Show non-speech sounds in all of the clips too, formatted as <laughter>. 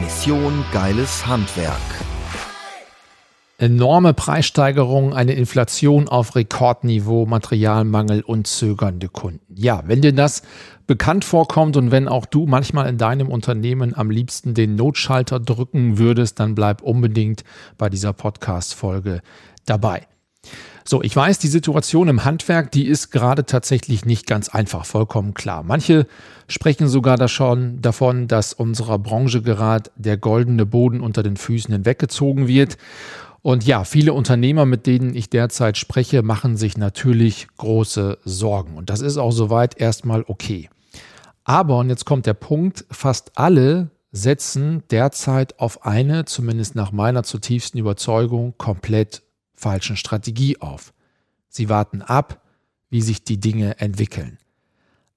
Mission Geiles Handwerk. Enorme Preissteigerungen, eine Inflation auf Rekordniveau, Materialmangel und zögernde Kunden. Ja, wenn dir das bekannt vorkommt und wenn auch du manchmal in deinem Unternehmen am liebsten den Notschalter drücken würdest, dann bleib unbedingt bei dieser Podcast-Folge dabei. So, ich weiß, die Situation im Handwerk, die ist gerade tatsächlich nicht ganz einfach, vollkommen klar. Manche sprechen sogar da schon davon, dass unserer Branche gerade der goldene Boden unter den Füßen hinweggezogen wird. Und ja, viele Unternehmer, mit denen ich derzeit spreche, machen sich natürlich große Sorgen. Und das ist auch soweit erstmal okay. Aber, und jetzt kommt der Punkt, fast alle setzen derzeit auf eine, zumindest nach meiner zutiefsten Überzeugung, komplett falschen Strategie auf. Sie warten ab, wie sich die Dinge entwickeln.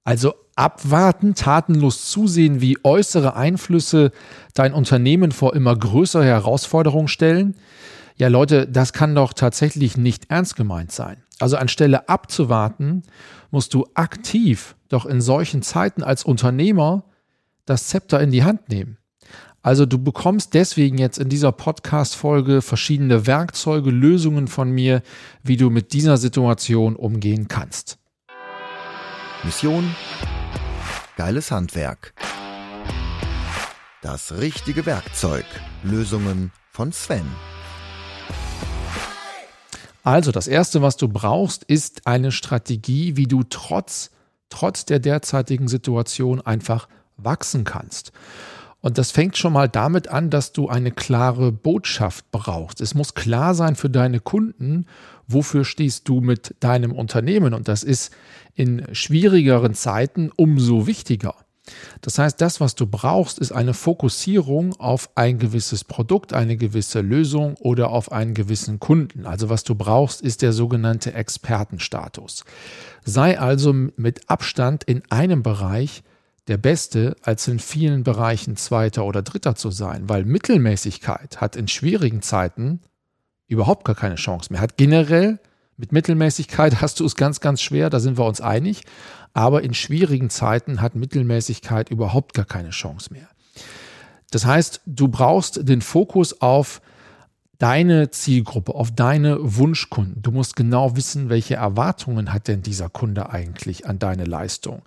Also abwarten, tatenlos zusehen, wie äußere Einflüsse dein Unternehmen vor immer größere Herausforderungen stellen. Ja, Leute, das kann doch tatsächlich nicht ernst gemeint sein. Also anstelle abzuwarten, musst du aktiv doch in solchen Zeiten als Unternehmer das Zepter in die Hand nehmen. Also du bekommst deswegen jetzt in dieser Podcast-Folge verschiedene Werkzeuge, Lösungen von mir, wie du mit dieser Situation umgehen kannst. Mission Geiles Handwerk. Das richtige Werkzeug. Lösungen von Sven. Also das Erste, was du brauchst, ist eine Strategie, wie du trotz, trotz der derzeitigen Situation einfach wachsen kannst. Und das fängt schon mal damit an, dass du eine klare Botschaft brauchst. Es muss klar sein für deine Kunden, wofür stehst du mit deinem Unternehmen. Und das ist in schwierigeren Zeiten umso wichtiger. Das heißt, das, was du brauchst, ist eine Fokussierung auf ein gewisses Produkt, eine gewisse Lösung oder auf einen gewissen Kunden. Also was du brauchst, ist der sogenannte Expertenstatus. Sei also mit Abstand in einem Bereich der Beste, als in vielen Bereichen Zweiter oder Dritter zu sein, weil Mittelmäßigkeit hat in schwierigen Zeiten überhaupt gar keine Chance mehr. Hat generell mit Mittelmäßigkeit <laughs> hast du es ganz, ganz schwer, da sind wir uns einig, aber in schwierigen Zeiten hat Mittelmäßigkeit überhaupt gar keine Chance mehr. Das heißt, du brauchst den Fokus auf deine Zielgruppe, auf deine Wunschkunden. Du musst genau wissen, welche Erwartungen hat denn dieser Kunde eigentlich an deine Leistung.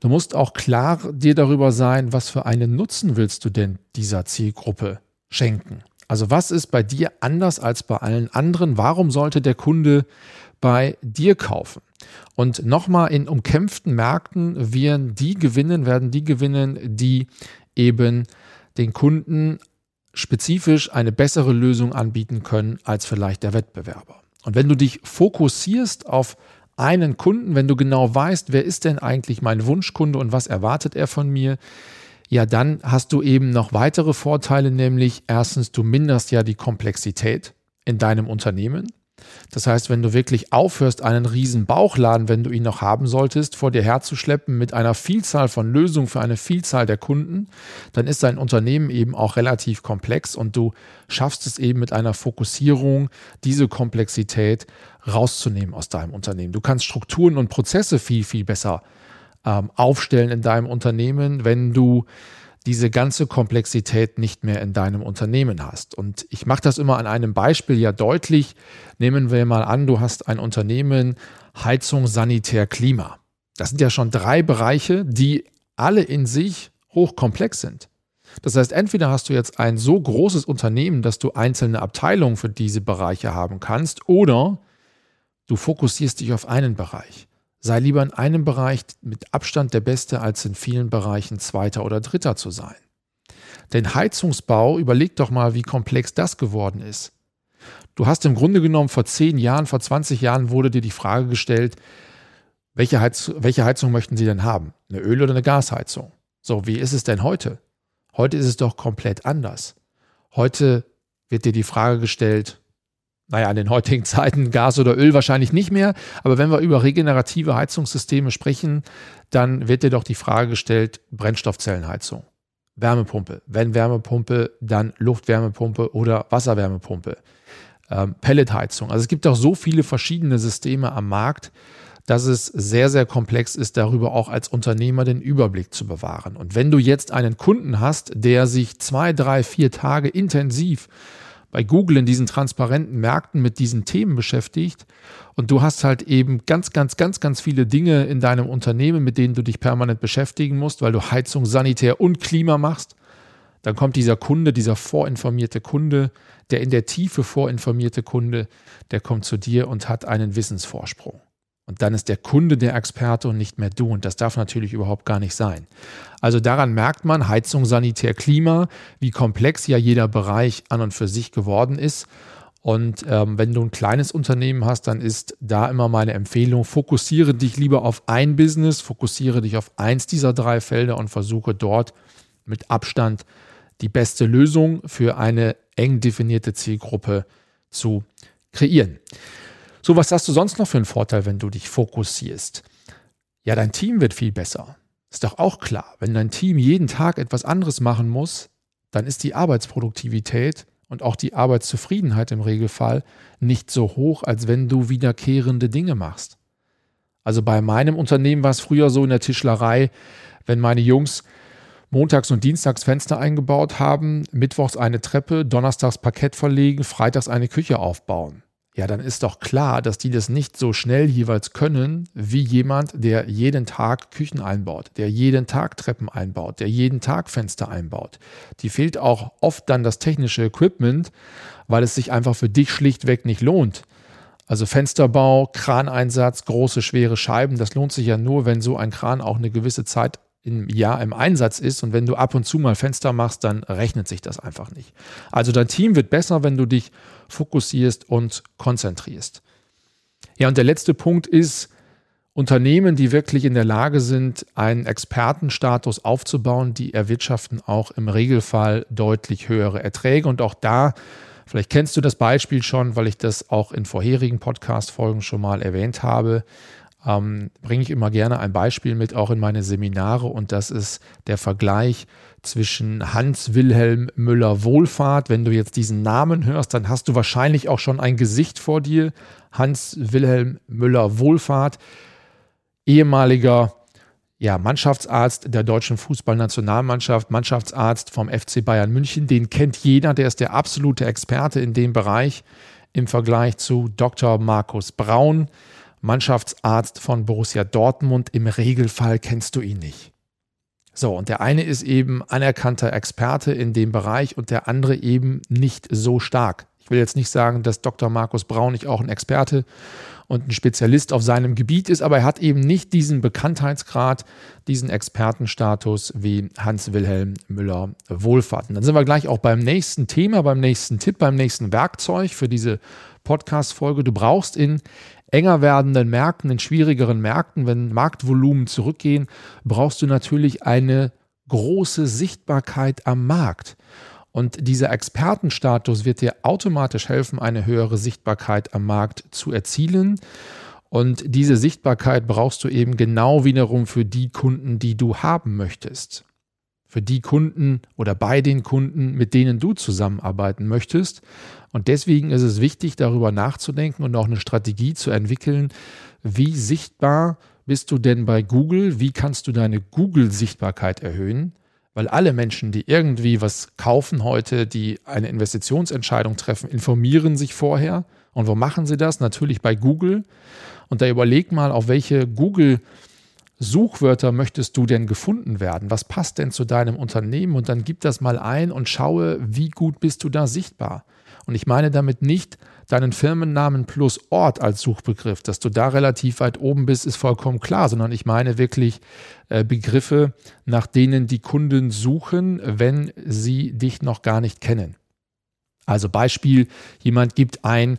Du musst auch klar dir darüber sein, was für einen Nutzen willst du denn dieser Zielgruppe schenken. Also was ist bei dir anders als bei allen anderen? Warum sollte der Kunde bei dir kaufen? Und nochmal in umkämpften Märkten werden die gewinnen, werden die gewinnen, die eben den Kunden spezifisch eine bessere Lösung anbieten können als vielleicht der Wettbewerber. Und wenn du dich fokussierst auf einen Kunden, wenn du genau weißt, wer ist denn eigentlich mein Wunschkunde und was erwartet er von mir, ja, dann hast du eben noch weitere Vorteile, nämlich erstens, du minderst ja die Komplexität in deinem Unternehmen. Das heißt, wenn du wirklich aufhörst, einen riesen Bauchladen, wenn du ihn noch haben solltest, vor dir herzuschleppen mit einer Vielzahl von Lösungen für eine Vielzahl der Kunden, dann ist dein Unternehmen eben auch relativ komplex und du schaffst es eben mit einer Fokussierung, diese Komplexität rauszunehmen aus deinem Unternehmen. Du kannst Strukturen und Prozesse viel, viel besser ähm, aufstellen in deinem Unternehmen, wenn du diese ganze Komplexität nicht mehr in deinem Unternehmen hast. Und ich mache das immer an einem Beispiel ja deutlich. Nehmen wir mal an, du hast ein Unternehmen Heizung, Sanitär, Klima. Das sind ja schon drei Bereiche, die alle in sich hochkomplex sind. Das heißt, entweder hast du jetzt ein so großes Unternehmen, dass du einzelne Abteilungen für diese Bereiche haben kannst, oder du fokussierst dich auf einen Bereich. Sei lieber in einem Bereich mit Abstand der Beste, als in vielen Bereichen Zweiter oder Dritter zu sein. Denn Heizungsbau, überleg doch mal, wie komplex das geworden ist. Du hast im Grunde genommen vor 10 Jahren, vor 20 Jahren wurde dir die Frage gestellt, welche, Heiz welche Heizung möchten Sie denn haben? Eine Öl- oder eine Gasheizung? So, wie ist es denn heute? Heute ist es doch komplett anders. Heute wird dir die Frage gestellt, naja, in den heutigen Zeiten Gas oder Öl wahrscheinlich nicht mehr, aber wenn wir über regenerative Heizungssysteme sprechen, dann wird dir doch die Frage gestellt, Brennstoffzellenheizung, Wärmepumpe, wenn Wärmepumpe, dann Luftwärmepumpe oder Wasserwärmepumpe, ähm, Pelletheizung. Also es gibt auch so viele verschiedene Systeme am Markt, dass es sehr, sehr komplex ist, darüber auch als Unternehmer den Überblick zu bewahren. Und wenn du jetzt einen Kunden hast, der sich zwei, drei, vier Tage intensiv bei Google in diesen transparenten Märkten mit diesen Themen beschäftigt und du hast halt eben ganz, ganz, ganz, ganz viele Dinge in deinem Unternehmen, mit denen du dich permanent beschäftigen musst, weil du Heizung, Sanitär und Klima machst, dann kommt dieser Kunde, dieser vorinformierte Kunde, der in der Tiefe vorinformierte Kunde, der kommt zu dir und hat einen Wissensvorsprung. Und dann ist der Kunde der Experte und nicht mehr du. Und das darf natürlich überhaupt gar nicht sein. Also daran merkt man, Heizung, Sanitär, Klima, wie komplex ja jeder Bereich an und für sich geworden ist. Und ähm, wenn du ein kleines Unternehmen hast, dann ist da immer meine Empfehlung, fokussiere dich lieber auf ein Business, fokussiere dich auf eins dieser drei Felder und versuche dort mit Abstand die beste Lösung für eine eng definierte Zielgruppe zu kreieren. So, was hast du sonst noch für einen Vorteil, wenn du dich fokussierst? Ja, dein Team wird viel besser. Ist doch auch klar. Wenn dein Team jeden Tag etwas anderes machen muss, dann ist die Arbeitsproduktivität und auch die Arbeitszufriedenheit im Regelfall nicht so hoch, als wenn du wiederkehrende Dinge machst. Also bei meinem Unternehmen war es früher so in der Tischlerei, wenn meine Jungs montags und dienstags Fenster eingebaut haben, mittwochs eine Treppe, donnerstags Parkett verlegen, freitags eine Küche aufbauen ja, dann ist doch klar, dass die das nicht so schnell jeweils können, wie jemand, der jeden Tag Küchen einbaut, der jeden Tag Treppen einbaut, der jeden Tag Fenster einbaut. Die fehlt auch oft dann das technische Equipment, weil es sich einfach für dich schlichtweg nicht lohnt. Also Fensterbau, Kraneinsatz, große, schwere Scheiben, das lohnt sich ja nur, wenn so ein Kran auch eine gewisse Zeit im Jahr im Einsatz ist und wenn du ab und zu mal Fenster machst, dann rechnet sich das einfach nicht. Also dein Team wird besser, wenn du dich fokussierst und konzentrierst. Ja, und der letzte Punkt ist, Unternehmen, die wirklich in der Lage sind, einen Expertenstatus aufzubauen, die erwirtschaften auch im Regelfall deutlich höhere Erträge. Und auch da, vielleicht kennst du das Beispiel schon, weil ich das auch in vorherigen Podcast-Folgen schon mal erwähnt habe, ähm, bringe ich immer gerne ein Beispiel mit, auch in meine Seminare, und das ist der Vergleich zwischen Hans Wilhelm Müller Wohlfahrt. Wenn du jetzt diesen Namen hörst, dann hast du wahrscheinlich auch schon ein Gesicht vor dir. Hans Wilhelm Müller Wohlfahrt, ehemaliger ja, Mannschaftsarzt der deutschen Fußballnationalmannschaft, Mannschaftsarzt vom FC Bayern München. Den kennt jeder, der ist der absolute Experte in dem Bereich im Vergleich zu Dr. Markus Braun, Mannschaftsarzt von Borussia Dortmund. Im Regelfall kennst du ihn nicht. So, und der eine ist eben anerkannter Experte in dem Bereich und der andere eben nicht so stark. Ich will jetzt nicht sagen, dass Dr. Markus Braun nicht auch ein Experte und ein Spezialist auf seinem Gebiet ist, aber er hat eben nicht diesen Bekanntheitsgrad, diesen Expertenstatus wie Hans-Wilhelm Müller Wohlfahrt. Und dann sind wir gleich auch beim nächsten Thema, beim nächsten Tipp, beim nächsten Werkzeug für diese Podcast-Folge. Du brauchst in enger werdenden Märkten, in schwierigeren Märkten, wenn Marktvolumen zurückgehen, brauchst du natürlich eine große Sichtbarkeit am Markt. Und dieser Expertenstatus wird dir automatisch helfen, eine höhere Sichtbarkeit am Markt zu erzielen. Und diese Sichtbarkeit brauchst du eben genau wiederum für die Kunden, die du haben möchtest. Für die Kunden oder bei den Kunden, mit denen du zusammenarbeiten möchtest. Und deswegen ist es wichtig, darüber nachzudenken und auch eine Strategie zu entwickeln, wie sichtbar bist du denn bei Google, wie kannst du deine Google-Sichtbarkeit erhöhen, weil alle Menschen, die irgendwie was kaufen heute, die eine Investitionsentscheidung treffen, informieren sich vorher. Und wo machen sie das? Natürlich bei Google. Und da überleg mal, auf welche Google- Suchwörter möchtest du denn gefunden werden? Was passt denn zu deinem Unternehmen? Und dann gib das mal ein und schaue, wie gut bist du da sichtbar. Und ich meine damit nicht deinen Firmennamen plus Ort als Suchbegriff, dass du da relativ weit oben bist, ist vollkommen klar, sondern ich meine wirklich äh, Begriffe, nach denen die Kunden suchen, wenn sie dich noch gar nicht kennen. Also Beispiel, jemand gibt ein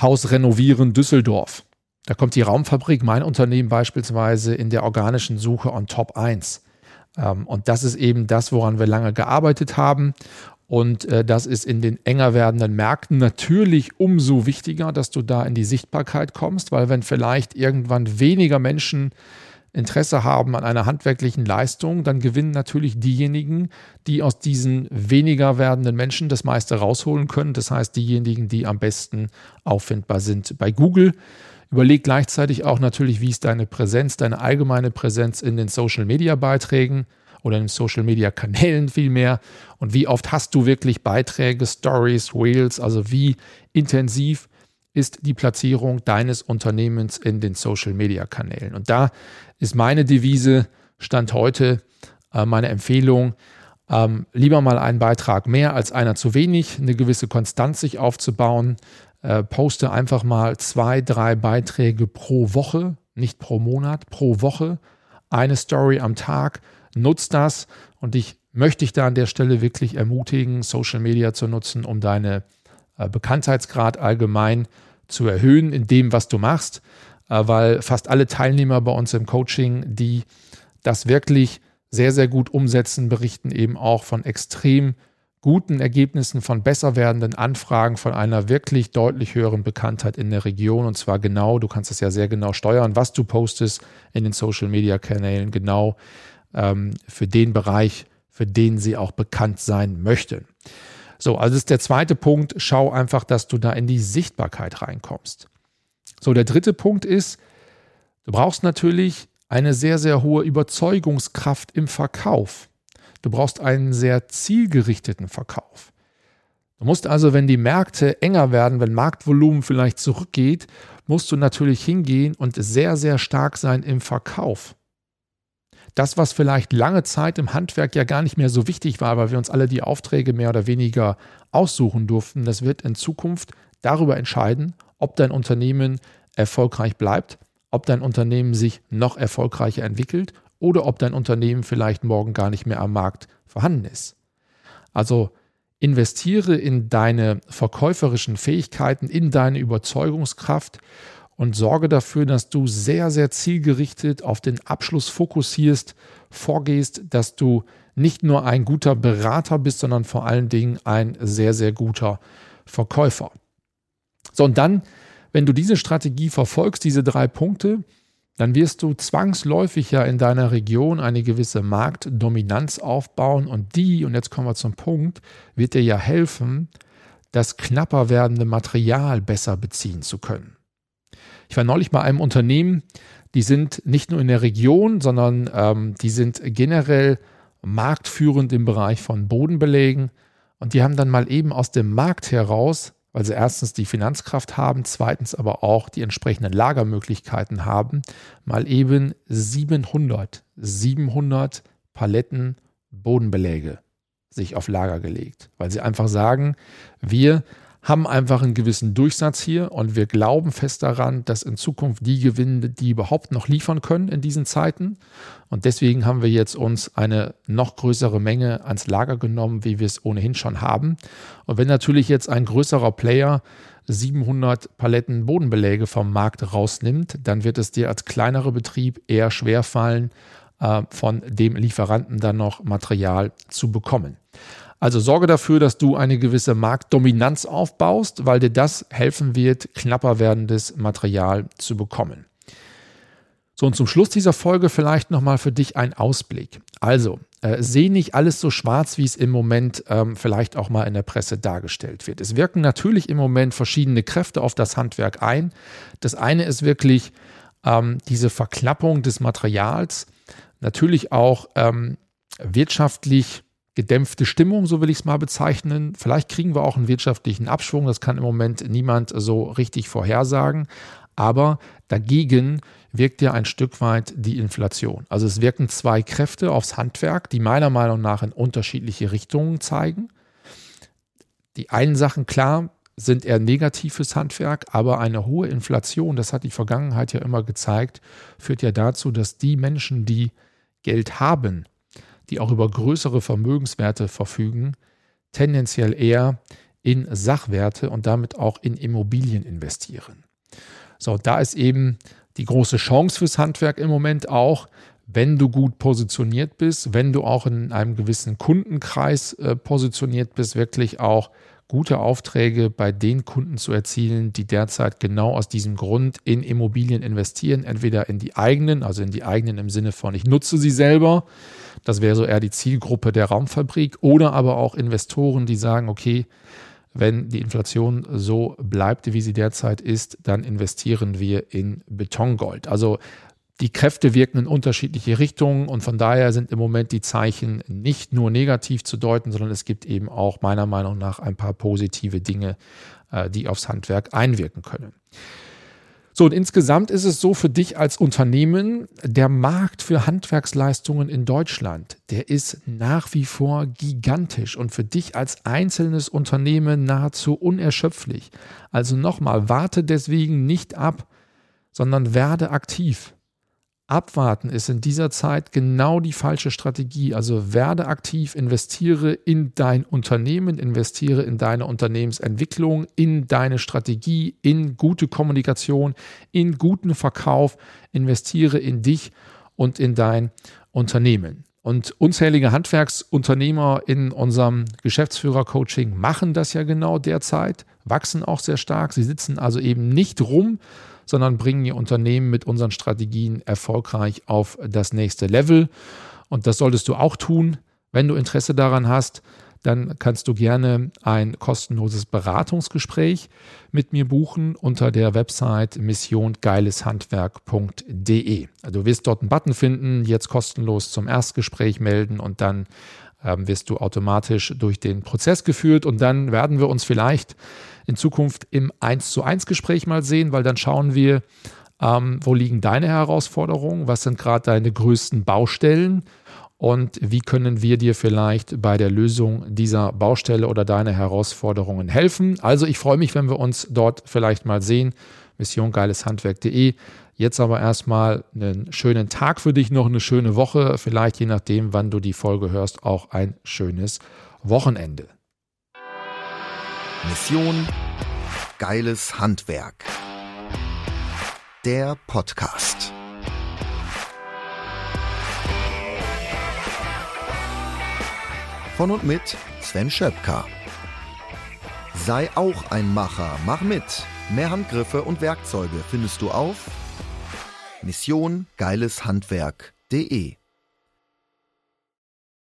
Haus renovieren Düsseldorf. Da kommt die Raumfabrik, mein Unternehmen beispielsweise, in der organischen Suche on Top 1. Ähm, und das ist eben das, woran wir lange gearbeitet haben. Und äh, das ist in den enger werdenden Märkten natürlich umso wichtiger, dass du da in die Sichtbarkeit kommst, weil wenn vielleicht irgendwann weniger Menschen Interesse haben an einer handwerklichen Leistung, dann gewinnen natürlich diejenigen, die aus diesen weniger werdenden Menschen das meiste rausholen können. Das heißt, diejenigen, die am besten auffindbar sind bei Google. Überleg gleichzeitig auch natürlich, wie ist deine Präsenz, deine allgemeine Präsenz in den Social-Media-Beiträgen oder in den Social-Media-Kanälen vielmehr und wie oft hast du wirklich Beiträge, Stories, Reels, also wie intensiv ist die Platzierung deines Unternehmens in den Social-Media-Kanälen. Und da ist meine Devise, Stand heute, äh, meine Empfehlung, ähm, lieber mal einen Beitrag mehr als einer zu wenig, eine gewisse Konstanz sich aufzubauen. Äh, poste einfach mal zwei, drei Beiträge pro Woche, nicht pro Monat, pro Woche. Eine Story am Tag. Nutz das und ich möchte dich da an der Stelle wirklich ermutigen, Social Media zu nutzen, um deine äh, Bekanntheitsgrad allgemein zu erhöhen in dem, was du machst, äh, weil fast alle Teilnehmer bei uns im Coaching, die das wirklich sehr, sehr gut umsetzen, berichten eben auch von extrem guten Ergebnissen, von besser werdenden Anfragen, von einer wirklich deutlich höheren Bekanntheit in der Region. Und zwar genau, du kannst es ja sehr genau steuern, was du postest in den Social-Media-Kanälen, genau ähm, für den Bereich, für den sie auch bekannt sein möchten. So, also ist der zweite Punkt, schau einfach, dass du da in die Sichtbarkeit reinkommst. So, der dritte Punkt ist, du brauchst natürlich eine sehr, sehr hohe Überzeugungskraft im Verkauf. Du brauchst einen sehr zielgerichteten Verkauf. Du musst also, wenn die Märkte enger werden, wenn Marktvolumen vielleicht zurückgeht, musst du natürlich hingehen und sehr, sehr stark sein im Verkauf das, was vielleicht lange Zeit im Handwerk ja gar nicht mehr so wichtig war, weil wir uns alle die Aufträge mehr oder weniger aussuchen durften, das wird in Zukunft darüber entscheiden, ob dein Unternehmen erfolgreich bleibt, ob dein Unternehmen sich noch erfolgreicher entwickelt oder ob dein Unternehmen vielleicht morgen gar nicht mehr am Markt vorhanden ist. Also investiere in deine verkäuferischen Fähigkeiten, in deine Überzeugungskraft und sorge dafür, dass du sehr, sehr zielgerichtet auf den Abschluss fokussierst, vorgehst, dass du nicht nur ein guter Berater bist, sondern vor allen Dingen ein sehr, sehr guter Verkäufer. So, und dann, wenn du diese Strategie verfolgst, diese drei Punkte, dann wirst du zwangsläufig ja in deiner Region eine gewisse Marktdominanz aufbauen und die, und jetzt kommen wir zum Punkt, wird dir ja helfen, das knapper werdende Material besser beziehen zu können. Ich war neulich bei einem Unternehmen, die sind nicht nur in der Region, sondern ähm, die sind generell marktführend im Bereich von Bodenbelägen. Und die haben dann mal eben aus dem Markt heraus, weil sie erstens die Finanzkraft haben, zweitens aber auch die entsprechenden Lagermöglichkeiten haben, mal eben 700, 700 Paletten Bodenbeläge sich auf Lager gelegt, weil sie einfach sagen, wir haben einfach einen gewissen Durchsatz hier und wir glauben fest daran, dass in Zukunft die gewinnen, die überhaupt noch liefern können in diesen Zeiten. Und deswegen haben wir jetzt uns eine noch größere Menge ans Lager genommen, wie wir es ohnehin schon haben. Und wenn natürlich jetzt ein größerer Player 700 Paletten Bodenbeläge vom Markt rausnimmt, dann wird es dir als kleinerer Betrieb eher schwer fallen, äh, von dem Lieferanten dann noch Material zu bekommen. Also sorge dafür, dass du eine gewisse Marktdominanz aufbaust, weil dir das helfen wird, knapper werdendes Material zu bekommen. So, und zum Schluss dieser Folge vielleicht nochmal für dich ein Ausblick. Also, äh, sehe nicht alles so schwarz, wie es im Moment ähm, vielleicht auch mal in der Presse dargestellt wird. Es wirken natürlich im Moment verschiedene Kräfte auf das Handwerk ein. Das eine ist wirklich ähm, diese Verklappung des Materials, natürlich auch ähm, wirtschaftlich gedämpfte Stimmung, so will ich es mal bezeichnen. Vielleicht kriegen wir auch einen wirtschaftlichen Abschwung, das kann im Moment niemand so richtig vorhersagen. Aber dagegen wirkt ja ein Stück weit die Inflation. Also es wirken zwei Kräfte aufs Handwerk, die meiner Meinung nach in unterschiedliche Richtungen zeigen. Die einen Sachen, klar, sind eher negativ fürs Handwerk, aber eine hohe Inflation, das hat die Vergangenheit ja immer gezeigt, führt ja dazu, dass die Menschen, die Geld haben, die auch über größere Vermögenswerte verfügen, tendenziell eher in Sachwerte und damit auch in Immobilien investieren. So, da ist eben die große Chance fürs Handwerk im Moment auch, wenn du gut positioniert bist, wenn du auch in einem gewissen Kundenkreis äh, positioniert bist, wirklich auch gute Aufträge bei den Kunden zu erzielen, die derzeit genau aus diesem Grund in Immobilien investieren, entweder in die eigenen, also in die eigenen im Sinne von ich nutze sie selber, das wäre so eher die Zielgruppe der Raumfabrik, oder aber auch Investoren, die sagen, okay, wenn die Inflation so bleibt, wie sie derzeit ist, dann investieren wir in Betongold. Also die Kräfte wirken in unterschiedliche Richtungen und von daher sind im Moment die Zeichen nicht nur negativ zu deuten, sondern es gibt eben auch meiner Meinung nach ein paar positive Dinge, äh, die aufs Handwerk einwirken können. So, und insgesamt ist es so für dich als Unternehmen, der Markt für Handwerksleistungen in Deutschland, der ist nach wie vor gigantisch und für dich als einzelnes Unternehmen nahezu unerschöpflich. Also nochmal, warte deswegen nicht ab, sondern werde aktiv. Abwarten ist in dieser Zeit genau die falsche Strategie. Also werde aktiv, investiere in dein Unternehmen, investiere in deine Unternehmensentwicklung, in deine Strategie, in gute Kommunikation, in guten Verkauf, investiere in dich und in dein Unternehmen. Und unzählige Handwerksunternehmer in unserem Geschäftsführer-Coaching machen das ja genau derzeit, wachsen auch sehr stark. Sie sitzen also eben nicht rum, sondern bringen ihr Unternehmen mit unseren Strategien erfolgreich auf das nächste Level. Und das solltest du auch tun. Wenn du Interesse daran hast, dann kannst du gerne ein kostenloses Beratungsgespräch mit mir buchen unter der Website missiongeileshandwerk.de. Du wirst dort einen Button finden, jetzt kostenlos zum Erstgespräch melden und dann ähm, wirst du automatisch durch den Prozess geführt und dann werden wir uns vielleicht in Zukunft im 1 zu 1 Gespräch mal sehen, weil dann schauen wir, ähm, wo liegen deine Herausforderungen, was sind gerade deine größten Baustellen und wie können wir dir vielleicht bei der Lösung dieser Baustelle oder deiner Herausforderungen helfen. Also ich freue mich, wenn wir uns dort vielleicht mal sehen. Missiongeileshandwerk.de. Jetzt aber erstmal einen schönen Tag für dich, noch eine schöne Woche, vielleicht je nachdem, wann du die Folge hörst, auch ein schönes Wochenende. Mission Geiles Handwerk. Der Podcast. Von und mit Sven Schöpka. Sei auch ein Macher, mach mit. Mehr Handgriffe und Werkzeuge findest du auf Mission Geileshandwerk.de